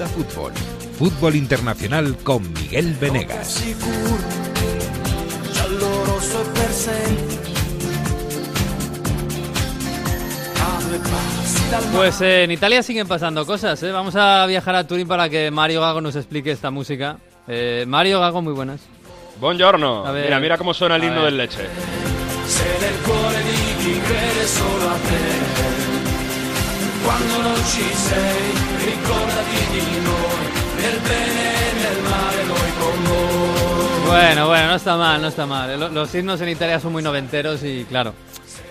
Onda Fútbol. Fútbol Internacional con Miguel Venegas. Pues eh, en Italia siguen pasando cosas. ¿eh? Vamos a viajar a Turín para que Mario Gago nos explique esta música. Eh, Mario Gago, muy buenas. Buongiorno. A ver. Mira, mira cómo suena el himno del leche. Quando non ci sei, ricordati di noi, nel bene e nel male noi con voi. Bueno, bueno, no está mal, no está mal. Lo- Los himnos en Italia son muy noventeros y claro,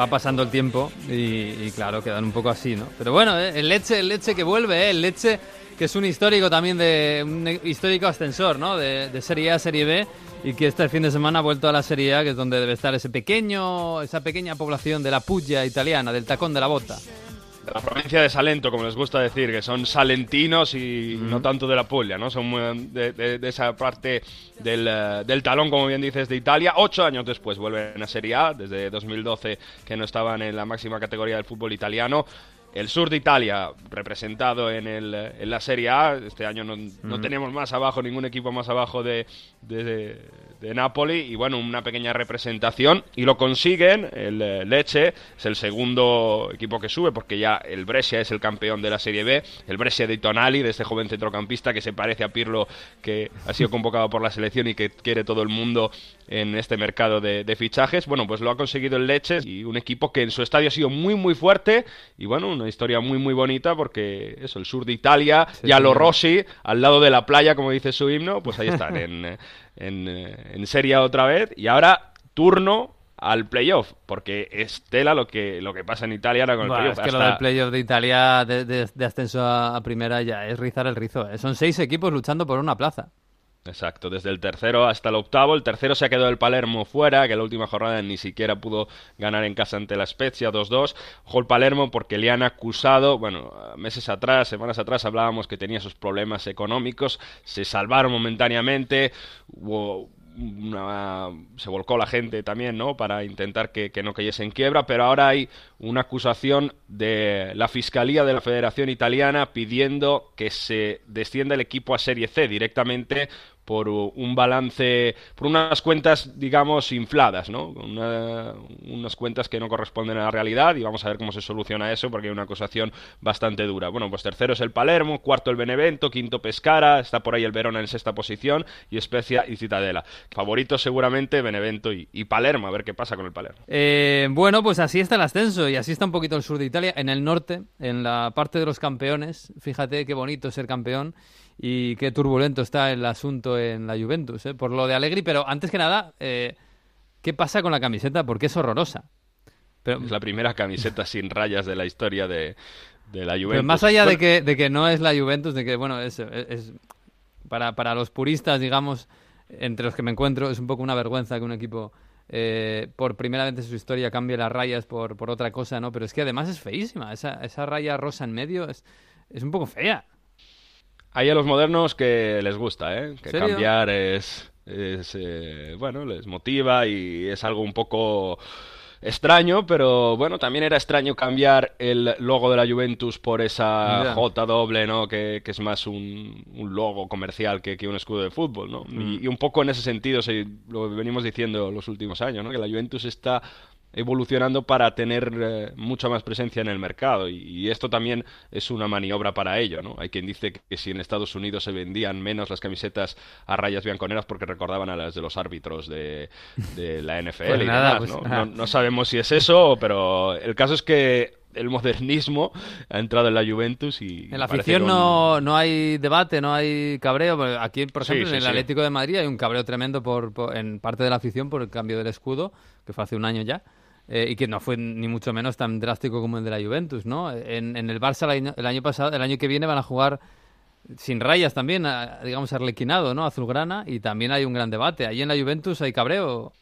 va pasando el tiempo y, y, claro, quedan un poco así, ¿no? Pero bueno, eh, el leche, el leche que vuelve, eh, el leche que es un histórico también de un histórico ascensor, ¿no? De, de Serie A a Serie B y que este fin de semana ha vuelto a la Serie A, que es donde debe estar ese pequeño, esa pequeña población de la Puglia italiana, del tacón de la bota. De la provincia de Salento, como les gusta decir, que son salentinos y no tanto de la Puglia, ¿no? Son muy- de, de- de esa parte del, eh, del talón, como bien dices, de Italia. Ocho años después vuelven a Serie A, desde 2012 que no estaban en la máxima categoría del fútbol italiano. El sur de Italia representado en, el, en la Serie A. Este año no, no tenemos más abajo, ningún equipo más abajo de, de, de- de Napoli. Y bueno, una pequeña representación. Y lo consiguen. El eh, Lecce es el segundo equipo que sube porque ya el Brescia es el campeón de la Serie B. El Brescia de Tonali, de este joven centrocampista que se parece a Pirlo, que ha sido convocado por la selección y que quiere todo el mundo en este mercado de, de fichajes. Bueno, pues lo ha conseguido el Lecce y un equipo que en su estadio ha sido muy, muy fuerte. Y bueno, una historia muy, muy bonita porque eso, el sur de Italia, Sí, ya lo. Rossi, al lado de la playa, como dice su himno, pues ahí están, en, en, eh, en Serie otra vez. Y ahora, turno al playoff, porque es tela lo que, lo que pasa en Italia ahora con el playoff. es que lo del playoff de Italia de, de- de ascenso a, a primera ya es rizar el rizo. eh. Son seis equipos luchando por una plaza. Exacto, desde el tercero hasta el octavo. El tercero se ha quedado el Palermo fuera, que la última jornada ni siquiera pudo ganar en casa ante la Spezia 2-2. Ojo Palermo porque le han acusado, bueno, meses atrás, semanas atrás hablábamos que tenía esos problemas económicos, se salvaron momentáneamente, hubo una- se volcó la gente también, ¿no? Para intentar que, que no cayese en quiebra, pero ahora hay una acusación de la Fiscalía de la Federación Italiana pidiendo que se descienda el equipo a Serie C directamente por un balance, por unas cuentas, digamos, infladas, ¿no? Una- unas cuentas que no corresponden a la realidad y vamos a ver cómo se soluciona eso porque hay una acusación bastante dura. Bueno, pues tercero es el Palermo, cuarto el Benevento, quinto Pescara, está por ahí el Verona en sexta posición y Spezia y Citadela. Favoritos seguramente Benevento y, y Palermo, a ver qué pasa con el Palermo. Eh, bueno, pues así está el ascenso y así está un poquito el sur de Italia. En el norte, en la parte de los campeones, fíjate qué bonito ser campeón y qué turbulento está el asunto en la Juventus, ¿eh? por lo de Allegri. Pero antes que nada, eh, ¿qué pasa con la camiseta? Porque es horrorosa. Pero, Es la primera camiseta sin rayas de la historia de, de la Juventus. pero más allá de, que, de que no es la Juventus, de que, bueno, es, es- es- para, para los puristas, digamos, entre los que me encuentro, es un poco una vergüenza que un equipo eh, por primera vez en su historia cambie las rayas por, por otra cosa, ¿no? Pero es que además es feísima. Esa, esa raya rosa en medio es, es un poco fea. Hay a los modernos que les gusta, ¿eh? Que ¿Serio? cambiar es, es eh, bueno, les motiva y es algo un poco extraño, pero bueno, también era extraño cambiar el logo de la Juventus por esa Ya. J doble, ¿no? Que, que es más un, un logo comercial que, que un escudo de fútbol, ¿no? Mm. Y, y un poco en ese sentido, sí, lo venimos diciendo los últimos años, ¿no? Que la Juventus está evolucionando para tener eh, mucha más presencia en el mercado y, y esto también es una maniobra para ello, ¿no? Hay quien dice que, que si en Estados Unidos se vendían menos las camisetas a rayas bianconeras porque recordaban a las de los árbitros de, de la NFL Pues y nada, demás, pues ¿no? nada. No- no sabemos si es eso, pero el caso es que el modernismo ha entrado en la Juventus y En la afición un- no, no hay debate, no hay cabreo. Aquí, por ejemplo, sí, en el sí. Atlético de Madrid hay un cabreo tremendo por, por- en parte de la afición por el cambio del escudo, que fue hace un año ya, eh, y que no fue ni mucho menos tan drástico como el de la Juventus, ¿no? En, en el Barça el año, el año pasado, el año que viene van a jugar sin rayas también, a- digamos arlequinado, ¿no? Azulgrana, y también hay un gran debate. Ahí en la Juventus hay cabreo.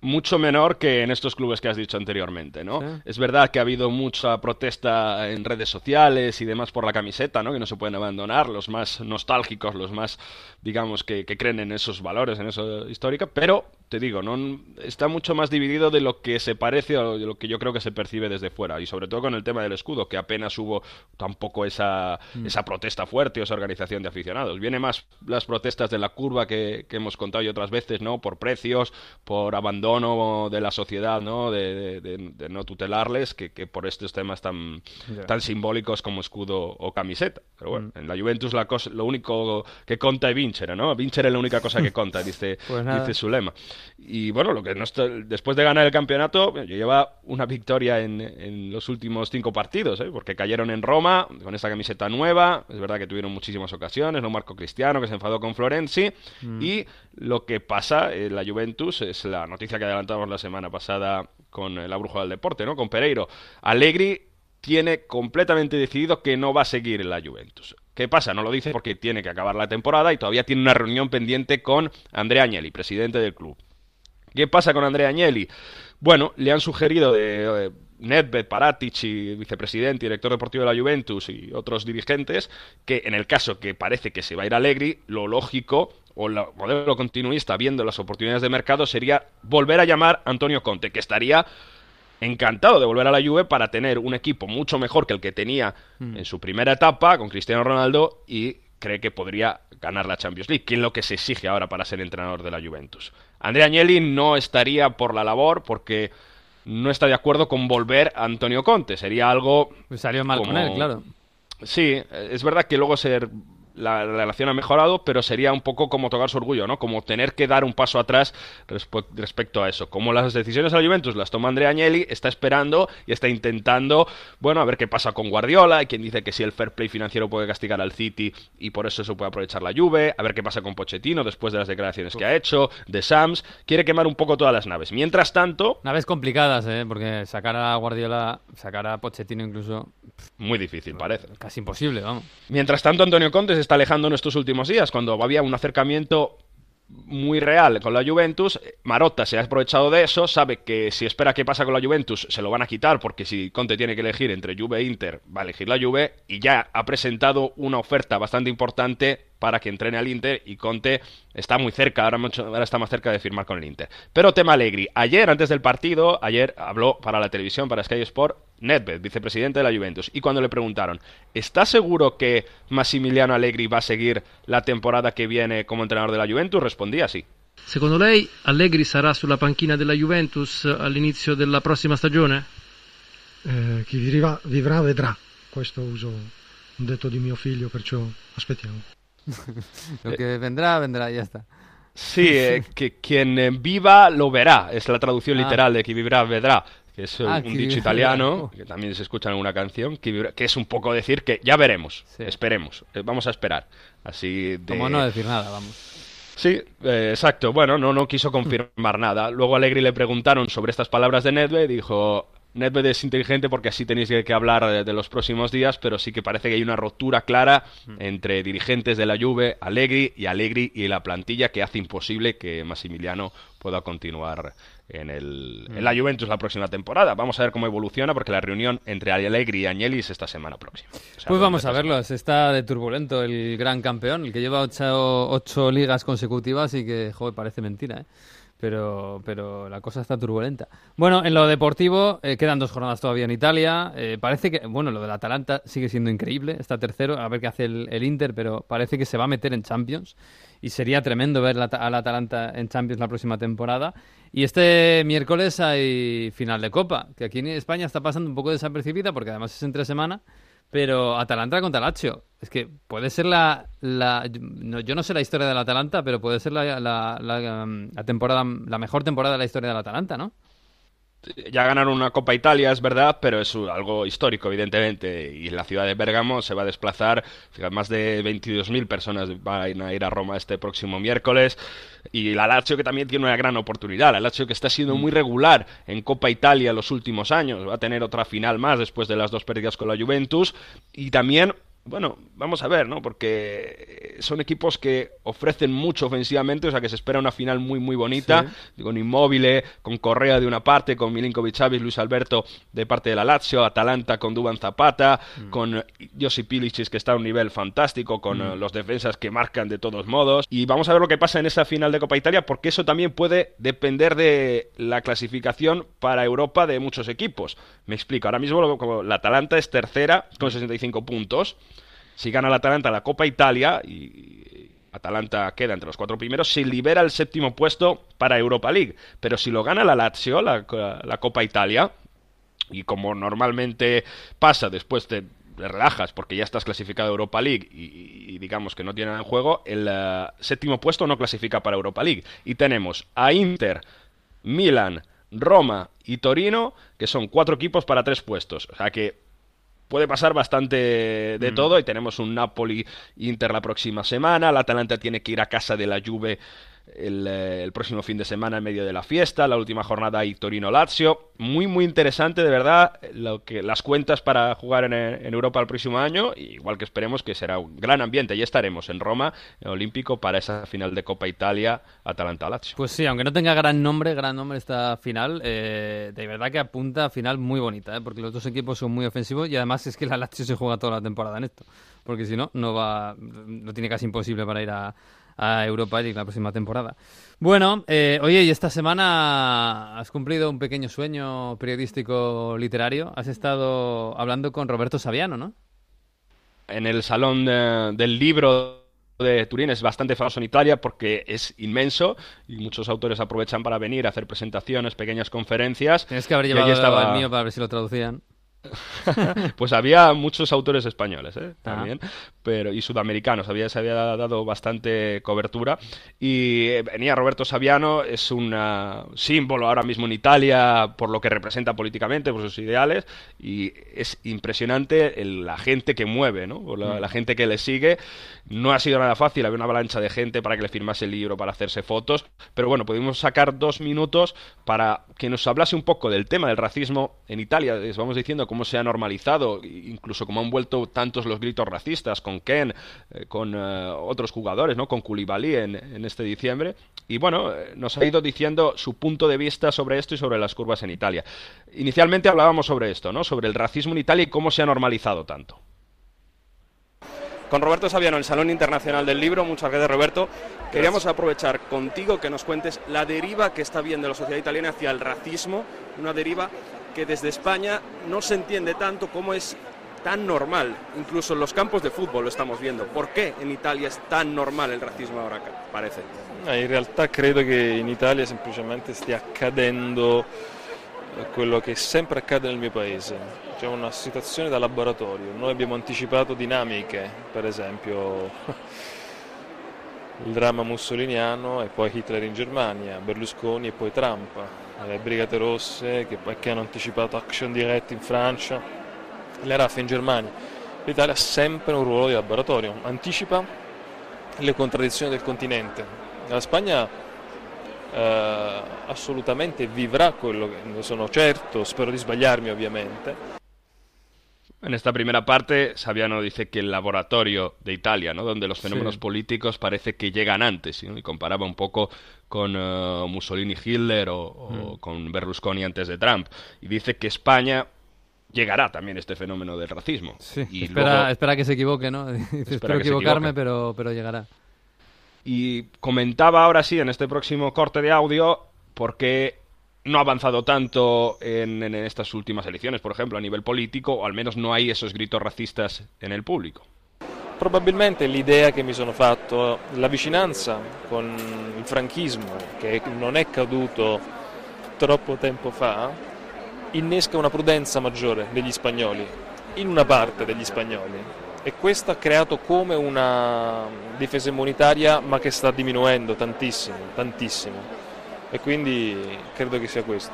mucho menor que en estos clubes que has dicho anteriormente, ¿no? Sí. Es verdad que ha habido mucha protesta en redes sociales y demás por la camiseta, ¿no? Que no se pueden abandonar, los más nostálgicos, los más, digamos, que, que creen en esos valores, en eso histórico, pero te digo, no está mucho más dividido de lo que se parece o de lo que yo creo que se percibe desde fuera. Y sobre todo con el tema del escudo, que apenas hubo tampoco esa, mm. esa protesta fuerte o esa organización de aficionados. Viene más las protestas de la curva que, hemos contado y otras veces, ¿no? Por precios, por abandono de la sociedad, ¿no? De, no tutelarles, que, por estos temas tan, tan simbólicos como escudo o camiseta. Pero bueno, mm. en la Juventus la cosa, lo único que conta es Vincere, ¿no? Vincere es la única cosa que conta, dice, pues dice su lema. Y bueno, lo que no después de ganar el campeonato, lleva una victoria en, los últimos cinco partidos, ¿eh? porque cayeron en Roma con esa camiseta nueva. Es verdad que tuvieron muchísimas ocasiones, no Marco Cristiano, que se enfadó con Florenzi. Mm. Y lo que pasa en la Juventus es la noticia que adelantamos la semana pasada con la bruja del deporte, ¿no? Con Pereiro. Allegri tiene completamente decidido que no va a seguir en la Juventus. ¿Qué pasa? No lo dice porque tiene que acabar la temporada y todavía tiene una reunión pendiente con Andrea Agnelli, presidente del club. ¿Qué pasa con Andrea Agnelli? Bueno, le han sugerido de eh, Nedved, Paratic y vicepresidente y director deportivo de la Juventus y otros dirigentes que en el caso que parece que se va a ir a Allegri, lo lógico o el modelo continuista viendo las oportunidades de mercado sería volver a llamar a Antonio Conte, que estaría encantado de volver a la Juve para tener un equipo mucho mejor que el que tenía mm. en su primera etapa con Cristiano Ronaldo y cree que podría ganar la Champions League, que es lo que se exige ahora para ser entrenador de la Juventus. Andrea Agnelli no estaría por la labor porque no está de acuerdo con volver a Antonio Conte, sería algo... Salió mal con él, claro. Sí, es verdad que luego ser la relación ha mejorado, pero sería un poco como tocar su orgullo, ¿no? Como tener que dar un paso atrás respecto a eso. Como las decisiones a la Juventus las toma Andrea Agnelli, está esperando y está intentando, bueno, a ver qué pasa con Guardiola, hay quien dice que si el fair play financiero puede castigar al City y por eso se puede aprovechar la Juve, a ver qué pasa con Pochettino después de las declaraciones que ha hecho, de Sams, quiere quemar un poco todas las naves. Mientras tanto... Naves complicadas, ¿eh? Porque sacar a Guardiola, sacar a Pochettino incluso... Muy difícil, parece. Casi imposible, vamos. Mientras tanto, Antonio Conte se está alejando en estos últimos días, cuando había un acercamiento muy real con la Juventus. Marotta se ha aprovechado de eso, sabe que si espera qué pasa con la Juventus se lo van a quitar porque si Conte tiene que elegir entre Juve e Inter va a elegir la Juve y ya ha presentado una oferta bastante importante para que entrene al Inter y Conte está muy cerca, ahora, ahora, está más cerca de firmar con el Inter. Pero tema Allegri, ayer antes del partido, ayer habló para la televisión, para Sky Sport, Nedved, vicepresidente de la Juventus, y cuando le preguntaron, ¿está seguro que Massimiliano Allegri va a seguir la temporada que viene como entrenador de la Juventus? Respondía sí. Secondo lei Allegri sarà sulla panchina della Juventus all'inizio della prossima stagione? Eh, chi vivrà, vivrà vedrà. Questo uso un detto di mio figlio, perciò aspettiamo. lo que vendrá, vendrá, ya está. Sí, eh, que quien eh, viva lo verá, es la traducción ah. literal de que vivirá vedrá, que es ah, un dicho italiano, que también se escucha en alguna canción, que, es un poco decir que ya veremos, esperemos, eh, vamos a esperar. Así de... Como no decir nada, vamos. Sí, exacto. Bueno, no, no quiso confirmar nada. Luego a Allegri le preguntaron sobre estas palabras de Nedved y dijo, Nedved es inteligente porque así tenéis que, hablar de, los próximos días, pero sí que parece que hay una rotura clara mm. entre dirigentes de la Juve, Allegri y Allegri y la plantilla que hace imposible que Massimiliano pueda continuar en, el, en la mm. Juventus la próxima temporada. Vamos a ver cómo evoluciona porque la reunión entre Allegri y Agnelli es esta semana próxima. pues vamos a verlo, está de turbulento el gran campeón, el que lleva ocho, ocho ligas consecutivas y que, joder, parece mentira, ¿eh? Pero, pero la cosa está turbulenta. Bueno, en lo deportivo eh, quedan dos jornadas todavía en Italia. Eh, parece que, bueno, lo del Atalanta sigue siendo increíble, está tercero, a ver qué hace el, Inter, pero parece que se va a meter en Champions y sería tremendo ver al Atalanta en Champions la próxima temporada. Y este miércoles hay final de Copa, que aquí en España está pasando un poco desapercibida porque además es entre semana. Pero Atalanta contra Lazio. Es que puede ser la. la yo no sé la historia del Atalanta, pero puede ser la, la, la, temporada, la mejor temporada de la historia del Atalanta, ¿no? Ya ganaron una Copa Italia, es verdad, pero es algo histórico, evidentemente. Y la ciudad de Bérgamo se va a desplazar, más de 22.000 personas van a ir a Roma este próximo miércoles. Y la Lazio que también tiene una gran oportunidad. La Lazio que está siendo muy regular en Copa Italia los últimos años. Va a tener otra final más después de las dos pérdidas con la Juventus. Y también bueno, vamos a ver, ¿no? Porque son equipos que ofrecen mucho ofensivamente, o sea que se espera una final muy, muy bonita, con Inmóvil, con Correa de una parte, con Milinkovic Savic, Luis Alberto de parte de la Lazio, Atalanta con Duban Zapata, mm. con Josip Pilicic que está a un nivel fantástico, con mm. los defensas que marcan de todos modos. Y vamos a ver lo que pasa en esa final de Copa Italia, porque eso también puede depender de la clasificación para Europa de muchos equipos. Me explico, ahora mismo la Atalanta es tercera con 65 puntos. Si gana la Atalanta la Copa Italia y Atalanta queda entre los cuatro primeros, se libera el séptimo puesto para Europa League. Pero si lo gana la Lazio, la, Copa Italia, y como normalmente pasa después de relajas porque ya estás clasificado a Europa League y, digamos que no tiene nada en juego, el eh, séptimo puesto no clasifica para Europa League. Y tenemos a Inter, Milan, Roma y Torino, que son cuatro equipos para tres puestos. O sea que puede pasar bastante de mm. todo y tenemos un Napoli Inter la próxima semana, la Atalanta tiene que ir a casa de la Juve eh, el, próximo fin de semana en medio de la fiesta, la última jornada y Torino-Lazio. Muy, muy interesante, de verdad, lo que, las cuentas para jugar en, Europa el próximo año, igual que esperemos que será un gran ambiente. Ya estaremos en Roma, en Olímpico, para esa final de Copa Italia, Atalanta-Lazio. Pues sí, aunque no tenga gran nombre, gran nombre esta final, eh, de verdad que apunta a final muy bonita, eh, porque los dos equipos son muy ofensivos y además es que la Lazio se juega toda la temporada en esto, porque si no, no va, no tiene casi imposible para ir a a Europa League la próxima temporada. Bueno, eh, oye, y esta semana has cumplido un pequeño sueño periodístico literario. Has estado hablando con Roberto Saviano, ¿no? En el Salón del Libro de Turín es bastante famoso en Italia porque es inmenso y muchos autores aprovechan para venir a hacer presentaciones, pequeñas conferencias. Tienes que haber llevado estaba... el mío para ver si lo traducían. pues había muchos autores españoles ¿eh? Ah. Pero y sudamericanos, había, se había dado bastante cobertura. Y eh, venía Roberto Saviano, es un símbolo ahora mismo en Italia por lo que representa políticamente, por sus ideales, y es impresionante la gente que mueve, ¿no? La, mm. la, gente que le sigue. No ha sido nada fácil, había una avalancha de gente para que le firmase el libro, para hacerse fotos, pero bueno, pudimos sacar dos minutos para que nos hablase un poco del tema del racismo en Italia. Les vamos diciendo cómo se ha normalizado, incluso cómo han vuelto tantos los gritos racistas con Ken, eh, con eh, otros jugadores, ¿no? Con Koulibaly en, en este diciembre. Y bueno, eh, nos ha ido diciendo su punto de vista sobre esto y sobre las curvas en Italia. Inicialmente hablábamos sobre esto, ¿no? Sobre el racismo en Italia y cómo se ha normalizado tanto. Con Roberto Saviano, el Salón Internacional del Libro, muchas gracias Roberto. Queríamos aprovechar contigo que nos cuentes la deriva que está viendo la sociedad italiana hacia el racismo, una deriva que desde España no se entiende tanto cómo es tan normal, incluso en los campos de fútbol lo estamos viendo. ¿Por qué en Italia es tan normal il razzismo ora, parece? In realtà credo che in Italia semplicemente stia accadendo quello che sempre accade nel mio paese. C'è una situazione da laboratorio. Noi abbiamo anticipato dinamiche, per esempio il dramma mussoliniano e poi Hitler in Germania, Berlusconi e poi Trump le Brigate Rosse che, che hanno anticipato Action Direct in Francia, le RAF in Germania. L'Italia ha sempre un ruolo di laboratorio, anticipa le contraddizioni del continente. La Spagna eh, assolutamente vivrà quello che ne sono certo, spero di sbagliarmi ovviamente, En esta primera parte, Saviano dice que el laboratorio de Italia, ¿no? donde los fenómenos políticos parece que llegan antes, y comparaba un poco con uh, Mussolini Hitler o, mm. con Berlusconi antes de Trump. Y dice que España llegará también este fenómeno del racismo. y espera, espera que se equivoque, ¿no? espero equivocarme, pero, pero llegará. Y comentaba ahora sí, en este próximo corte de audio, porque no ha avanzado tanto en, en, estas últimas elecciones, por ejemplo, a nivel político, o al menos no hay esos gritos racistas en el pubblico. Probabilmente l'idea che mi sono fatto, la vicinanza con il franchismo, che non è caduto troppo tempo fa, innesca una prudenza maggiore degli spagnoli, in una parte degli spagnoli. E questo ha creato come una difesa immunitaria, ma che sta diminuendo tantissimo, tantissimo e quindi credo que sea questo.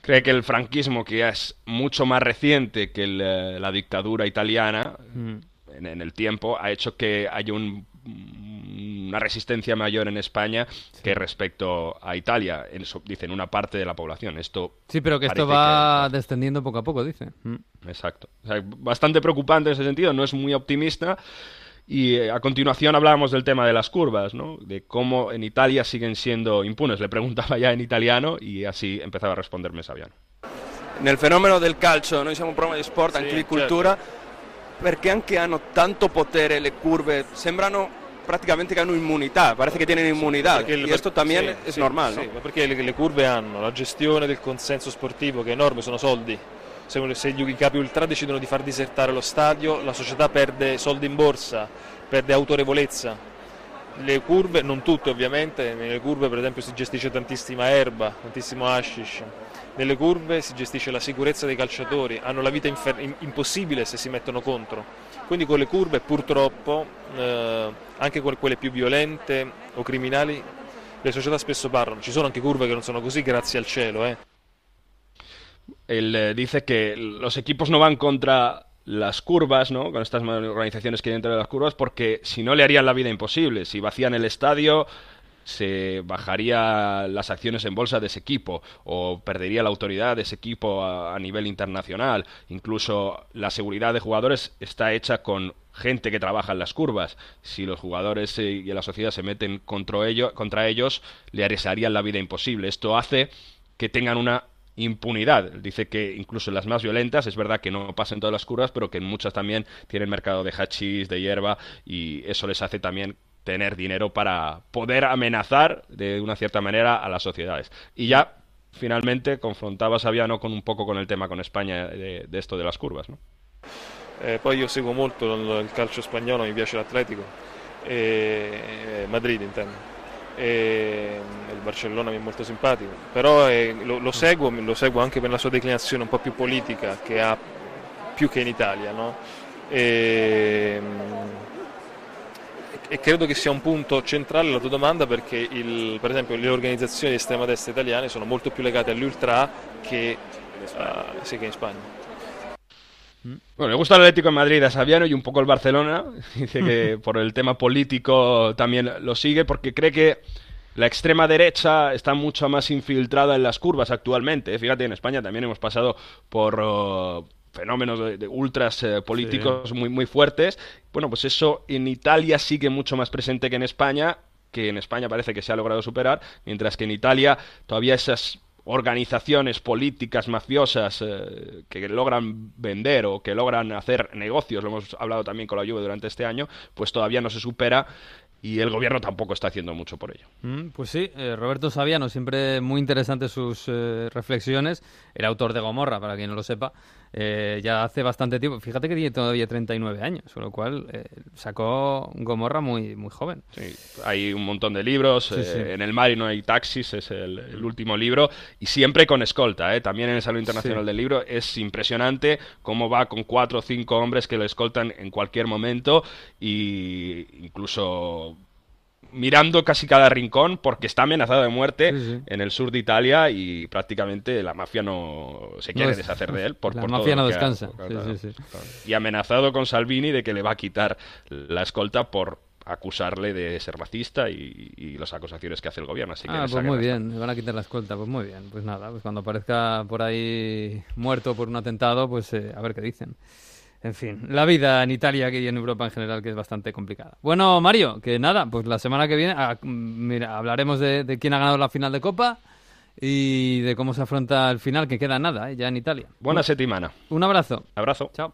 Cree que el franquismo, que es mucho más reciente que eh, la dictadura italiana mm. en, el tiempo, ha hecho que haya un, una resistencia mayor en España que respecto a Italia, en, dicen una parte de la población. Esto sí, pero que esto va descendiendo poco a poco, dice. Mm. Exacto. bastante preocupante en ese sentido, no es muy optimista. Y eh, a continuación hablábamos del tema de las curvas, ¿no? de cómo en Italia siguen siendo impunes. Le preguntaba ya en italiano y así empezaba a responderme Saviano. Nel fenomeno del calcio, noi siamo un programma di sport, anche di cultura, certo. perché anche hanno tanto potere le curve, sembrano praticamente che hanno immunità, parece che tienen immunità, sì, e questo también sì, es sì, normal. No? perché le, le curve hanno la gestione del consenso sportivo che è enorme, sono soldi se, se i capi ultra decidono di far disertare lo stadio, la società perde soldi in borsa, perde autorevolezza. Le curve, non tutte ovviamente, nelle curve per esempio si gestisce tantissima erba, tantissimo hashish, nelle curve si gestisce la sicurezza dei calciatori, hanno la vita impossibile se si mettono contro. Quindi con le curve purtroppo, eh, anche quelle più violente o criminali, le società spesso parlano. Ci sono anche curve che non sono così, grazie al cielo. Eh. Él eh, dice que los equipos no van contra las curvas, ¿no? Con estas organizaciones que hay dentro de las curvas, porque si no le harían la vida imposible. Si vacían el estadio, se bajaría las acciones en bolsa de ese equipo o perdería la autoridad de ese equipo a, nivel internacional. Incluso la seguridad de jugadores está hecha con gente que trabaja en las curvas. Si los jugadores y la sociedad se meten contra, contra ellos, le harían la vida imposible. Esto hace que tengan una impunidad. Dice que incluso en las más violentas, es verdad que no pasan todas las curvas, pero que en muchas también tienen mercado de hachís, de hierba, y eso les hace también tener dinero para poder amenazar de una cierta manera a las sociedades. Y ya finalmente confrontaba Saviano con un poco con el tema con España de, de esto de las curvas. ¿no? Eh, poi io seguo molto il calcio spagnolo, mi piace l'Atletico, eh, Madrid intendo. e il Barcellona mi è molto simpatico, però eh, lo, lo, seguo, lo, seguo, anche per la sua declinazione un po' più politica che ha più che in Italia, no? e, e, credo che sia un punto centrale la tua domanda perché il, per esempio le organizzazioni di estrema destra italiane sono molto più legate all'Ultra che, uh, sì, che in Spagna. Bueno, le gusta el Atlético de Madrid a Saviano y un poco el Barcelona. Dice que por el tema político también lo sigue porque cree que la extrema derecha está mucho más infiltrada en las curvas actualmente. Fíjate, en España también hemos pasado por uh, fenómenos de, ultras eh, políticos muy, muy fuertes. Bueno, pues eso en Italia sigue mucho más presente que en España que en España parece que se ha logrado superar, mientras que en Italia todavía esas organizaciones políticas mafiosas eh, que logran vender o que logran hacer negocios, lo hemos hablado también con la lluvia durante este año, pues todavía no se supera y el gobierno tampoco está haciendo mucho por ello. Mm, pues sí, eh, Roberto Saviano, siempre muy interesante sus eh, reflexiones, el autor de Gomorra, para quien no lo sepa, eh, ya hace bastante tiempo, fíjate que tiene todavía 39 años, con lo cual sacó Gomorra muy, muy joven. Sí, hay un montón de libros, en el mar y no hay taxis, es el, último libro, y siempre con escolta, también en el Salón Internacional del Libro, es impresionante cómo va con cuatro o cinco hombres que lo escoltan en cualquier momento, y incluso mirando casi cada rincón porque está amenazado de muerte en el sur de Italia y prácticamente la mafia no se quiere deshacer de él. Por, la mafia no descansa. y amenazado con Salvini de que le va a quitar la escolta por acusarle de ser racista y, las acusaciones que hace el gobierno. Así que ah, pues muy bien, me van a quitar la escolta, pues muy bien. Pues nada, pues cuando aparezca por ahí muerto por un atentado, pues eh, a ver qué dicen. En fin, la vida en Italia y en Europa en general que es bastante complicada. Bueno, Mario, que nada, pues la semana que viene ah, mira, hablaremos de, quién ha ganado la final de Copa y de cómo se afronta el final, que queda nada, ¿eh? ya en Italia. Buena semana. Un abrazo. Abrazo. Chao.